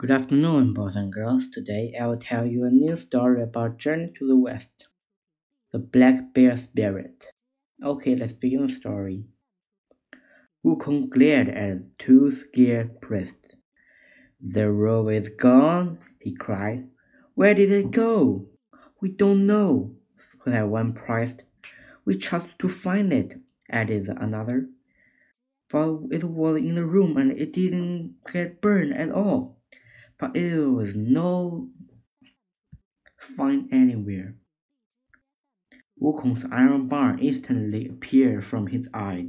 Good afternoon, boys and girls. Today I will tell you a new story about Journey to the West. The Black Bear Spirit. Okay, let's begin the story. Wukong glared at the two scared priests. The robe is gone, he cried. Where did it go? We don't know, said one priest. We trust to find it, added another. But it was in the room and it didn't get burned at all but it was no find anywhere. Wukong's iron bar instantly appeared from his eye.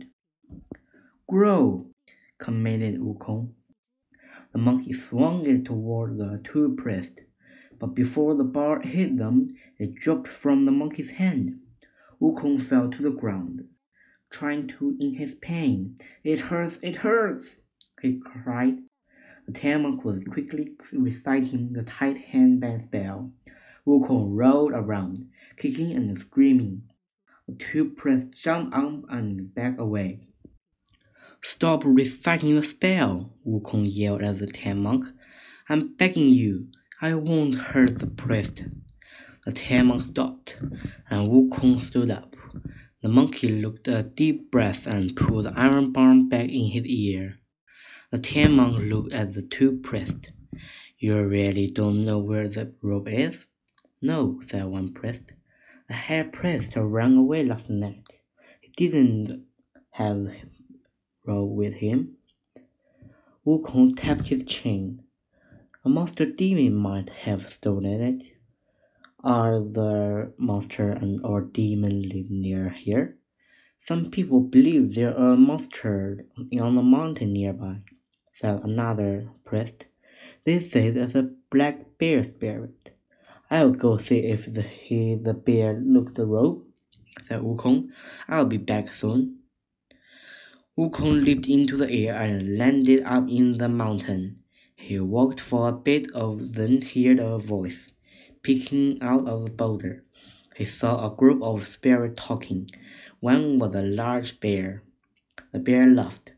Grow, commanded Wukong. The monkey swung it toward the two priests, but before the bar hit them, it dropped from the monkey's hand. Wukong fell to the ground, trying to in his pain. It hurts, it hurts, he cried. Monk was quickly reciting the tight headband spell. Wukong rolled around, kicking and screaming. The two priests jumped up and backed away. Stop reciting the spell, Wukong yelled at the Tang monk. I'm begging you, I won't hurt the priest. The Tang monk stopped, and Wukong stood up. The monkey took a deep breath and pulled the iron bar back in his ear. The Tang monk looked at the two priests. You really don't know where the robe is? No, said one priest. The head priest ran away last night. He didn't have robe with him. Wukong tapped his chin. A monster demon might have stolen it. Are the monster and or demon live near here? Some people believe there are monsters on a mountain nearby said another priest. This is a black bear spirit. I'll go see if the, he, the bear looked the robe, said Wukong. I'll be back soon. Wukong leaped into the air and landed up in the mountain. He walked for a bit of then heard a voice peeking out of the boulder. He saw a group of spirits talking. One was a large bear. The bear laughed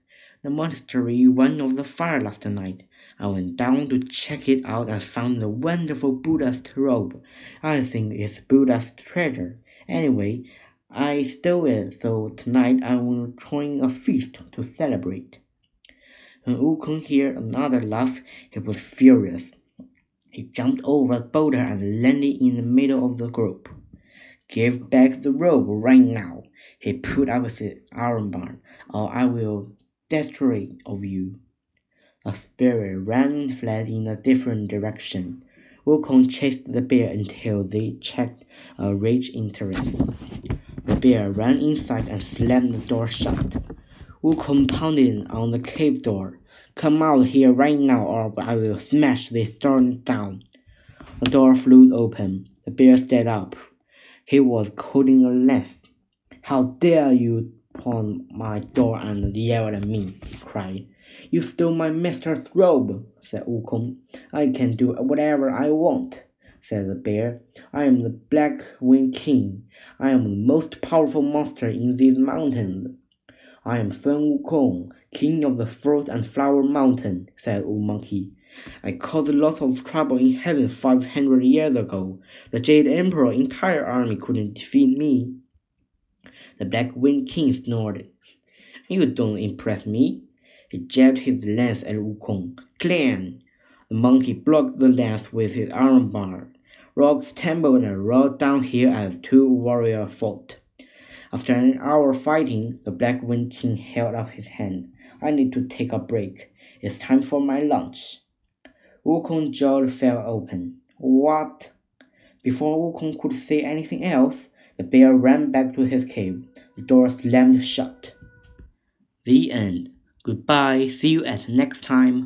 the monastery went off the fire last night. I went down to check it out and found the wonderful Buddha's robe. I think it's Buddha's treasure. Anyway, I stole it, so tonight I will join a feast to celebrate. When Wukong heard another laugh, he was furious. He jumped over the boulder and landed in the middle of the group. Give back the robe right now, he put up his iron bar, or I will desperate of you. A spirit ran and fled in a different direction. Wukong chased the bear until they checked a rage interest. The bear ran inside and slammed the door shut. Wukong pounded on the cave door. Come out here right now or I will smash this door down. The door flew open. The bear stood up. He was holding a lance. How dare you upon my door and yelled at me, he cried. You stole my master's robe, said Wukong. I can do whatever I want, said the bear. I am the Black Wind King. I am the most powerful monster in these mountains. I am Sun Wukong, king of the fruit and flower mountain, said Wu Monkey. I caused lots of trouble in heaven five hundred years ago. The Jade Emperor's entire army couldn't defeat me. The Black Wind King snorted. You don't impress me. He jabbed his lance at Wukong. Clang! The monkey blocked the lance with his iron bar. Rocks tumbled and rolled downhill as two warriors fought. After an hour fighting, the Black Wind King held up his hand. I need to take a break. It's time for my lunch. Wukong's jaw fell open. What? Before Wukong could say anything else, the bear ran back to his cave. The door slammed shut. The end. Goodbye. See you at next time.